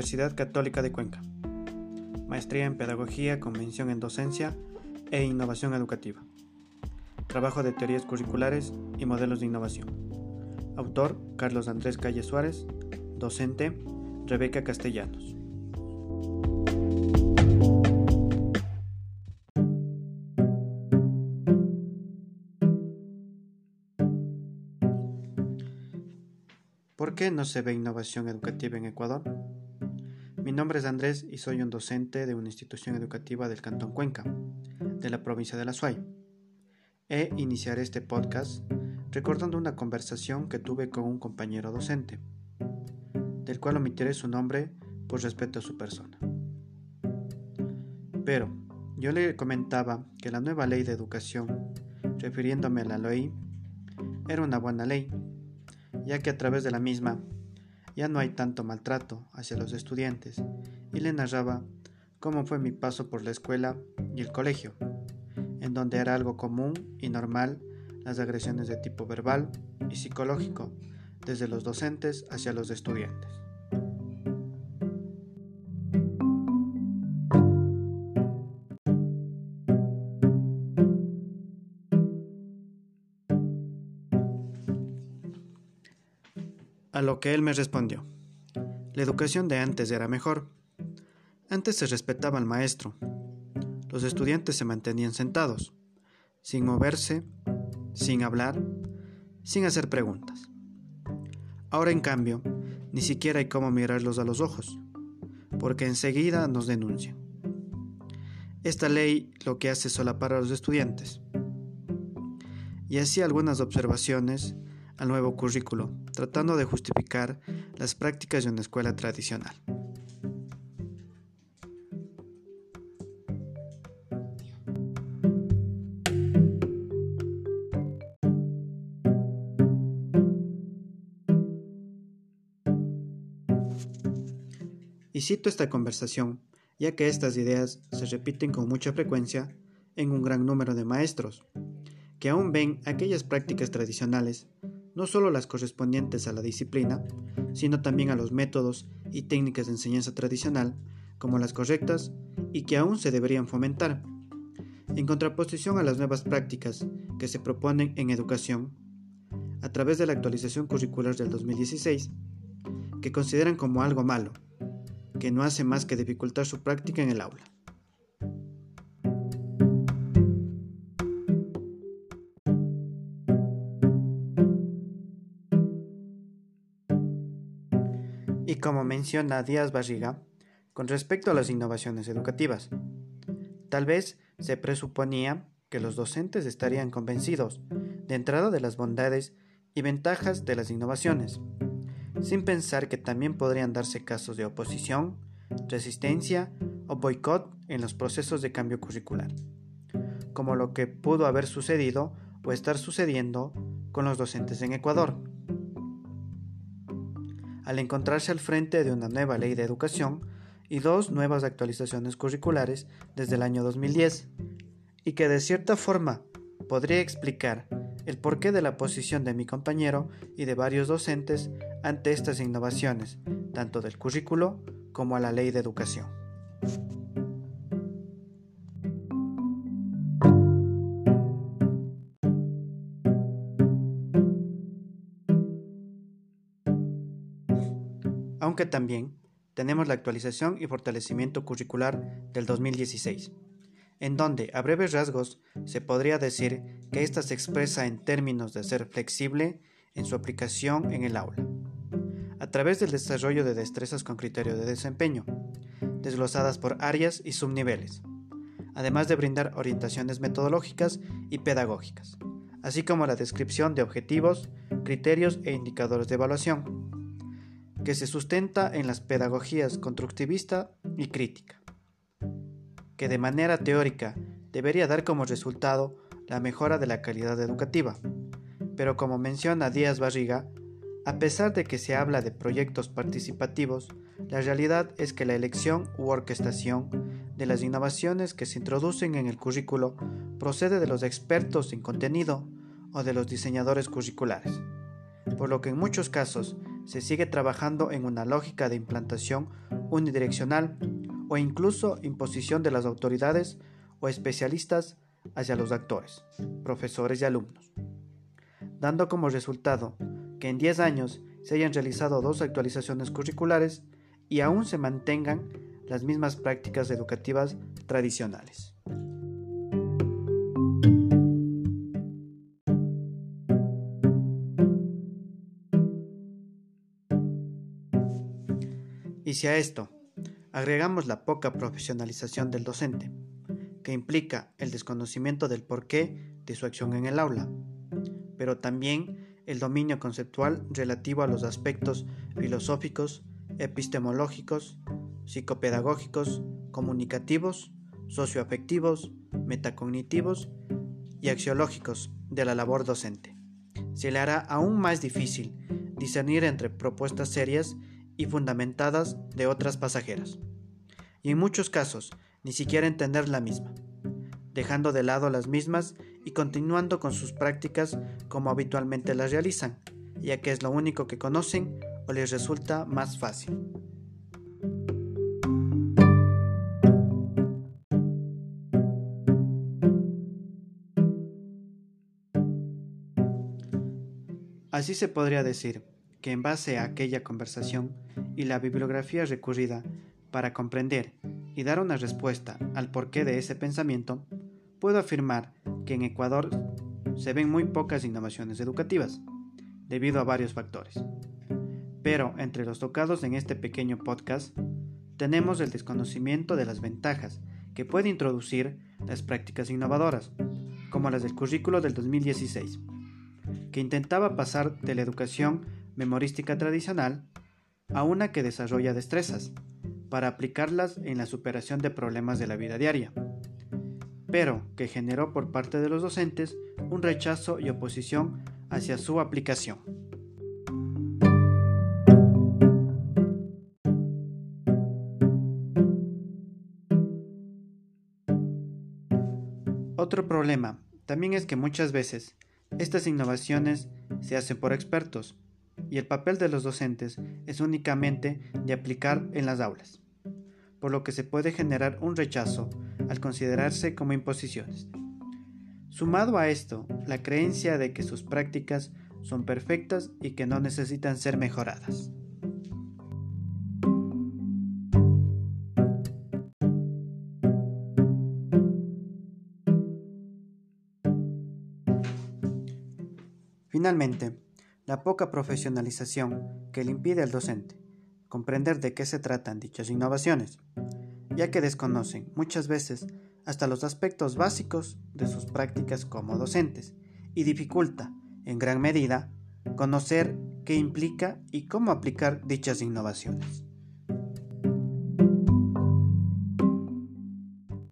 Universidad Católica de Cuenca. Maestría en Pedagogía, Convención en Docencia e Innovación Educativa. Trabajo de teorías curriculares y modelos de innovación. Autor Carlos Andrés Calle Suárez. Docente Rebeca Castellanos. ¿Por qué no se ve innovación educativa en Ecuador? Mi nombre es Andrés y soy un docente de una institución educativa del Cantón Cuenca, de la provincia de La Suay. He iniciaré este podcast recordando una conversación que tuve con un compañero docente, del cual omitiré su nombre por respeto a su persona. Pero yo le comentaba que la nueva ley de educación, refiriéndome a la ley, era una buena ley ya que a través de la misma ya no hay tanto maltrato hacia los estudiantes, y le narraba cómo fue mi paso por la escuela y el colegio, en donde era algo común y normal las agresiones de tipo verbal y psicológico, desde los docentes hacia los estudiantes. A lo que él me respondió. La educación de antes era mejor. Antes se respetaba al maestro. Los estudiantes se mantenían sentados, sin moverse, sin hablar, sin hacer preguntas. Ahora, en cambio, ni siquiera hay cómo mirarlos a los ojos, porque enseguida nos denuncian. Esta ley lo que hace es solapar a los estudiantes. Y así algunas observaciones al nuevo currículo, tratando de justificar las prácticas de una escuela tradicional. Y cito esta conversación, ya que estas ideas se repiten con mucha frecuencia en un gran número de maestros, que aún ven aquellas prácticas tradicionales no solo las correspondientes a la disciplina, sino también a los métodos y técnicas de enseñanza tradicional como las correctas y que aún se deberían fomentar, en contraposición a las nuevas prácticas que se proponen en educación a través de la actualización curricular del 2016, que consideran como algo malo, que no hace más que dificultar su práctica en el aula. Como menciona Díaz Barriga, con respecto a las innovaciones educativas. Tal vez se presuponía que los docentes estarían convencidos de entrada de las bondades y ventajas de las innovaciones, sin pensar que también podrían darse casos de oposición, resistencia o boicot en los procesos de cambio curricular, como lo que pudo haber sucedido o estar sucediendo con los docentes en Ecuador al encontrarse al frente de una nueva ley de educación y dos nuevas actualizaciones curriculares desde el año 2010, y que de cierta forma podría explicar el porqué de la posición de mi compañero y de varios docentes ante estas innovaciones, tanto del currículo como a la ley de educación. Aunque también tenemos la actualización y fortalecimiento curricular del 2016, en donde a breves rasgos se podría decir que ésta se expresa en términos de ser flexible en su aplicación en el aula, a través del desarrollo de destrezas con criterio de desempeño, desglosadas por áreas y subniveles, además de brindar orientaciones metodológicas y pedagógicas, así como la descripción de objetivos, criterios e indicadores de evaluación que se sustenta en las pedagogías constructivista y crítica, que de manera teórica debería dar como resultado la mejora de la calidad educativa, pero como menciona Díaz Barriga, a pesar de que se habla de proyectos participativos, la realidad es que la elección u orquestación de las innovaciones que se introducen en el currículo procede de los expertos en contenido o de los diseñadores curriculares, por lo que en muchos casos se sigue trabajando en una lógica de implantación unidireccional o incluso imposición de las autoridades o especialistas hacia los actores, profesores y alumnos, dando como resultado que en 10 años se hayan realizado dos actualizaciones curriculares y aún se mantengan las mismas prácticas educativas tradicionales. Y si a esto agregamos la poca profesionalización del docente, que implica el desconocimiento del porqué de su acción en el aula, pero también el dominio conceptual relativo a los aspectos filosóficos, epistemológicos, psicopedagógicos, comunicativos, socioafectivos, metacognitivos y axiológicos de la labor docente. Se le hará aún más difícil discernir entre propuestas serias y fundamentadas de otras pasajeras, y en muchos casos ni siquiera entender la misma, dejando de lado las mismas y continuando con sus prácticas como habitualmente las realizan, ya que es lo único que conocen o les resulta más fácil. Así se podría decir que en base a aquella conversación y la bibliografía recurrida para comprender y dar una respuesta al porqué de ese pensamiento, puedo afirmar que en Ecuador se ven muy pocas innovaciones educativas, debido a varios factores. Pero entre los tocados en este pequeño podcast, tenemos el desconocimiento de las ventajas que puede introducir las prácticas innovadoras, como las del currículo del 2016, que intentaba pasar de la educación memorística tradicional a una que desarrolla destrezas para aplicarlas en la superación de problemas de la vida diaria, pero que generó por parte de los docentes un rechazo y oposición hacia su aplicación. Otro problema también es que muchas veces estas innovaciones se hacen por expertos y el papel de los docentes es únicamente de aplicar en las aulas, por lo que se puede generar un rechazo al considerarse como imposiciones. Sumado a esto, la creencia de que sus prácticas son perfectas y que no necesitan ser mejoradas. Finalmente, la poca profesionalización que le impide al docente comprender de qué se tratan dichas innovaciones, ya que desconocen muchas veces hasta los aspectos básicos de sus prácticas como docentes y dificulta, en gran medida, conocer qué implica y cómo aplicar dichas innovaciones.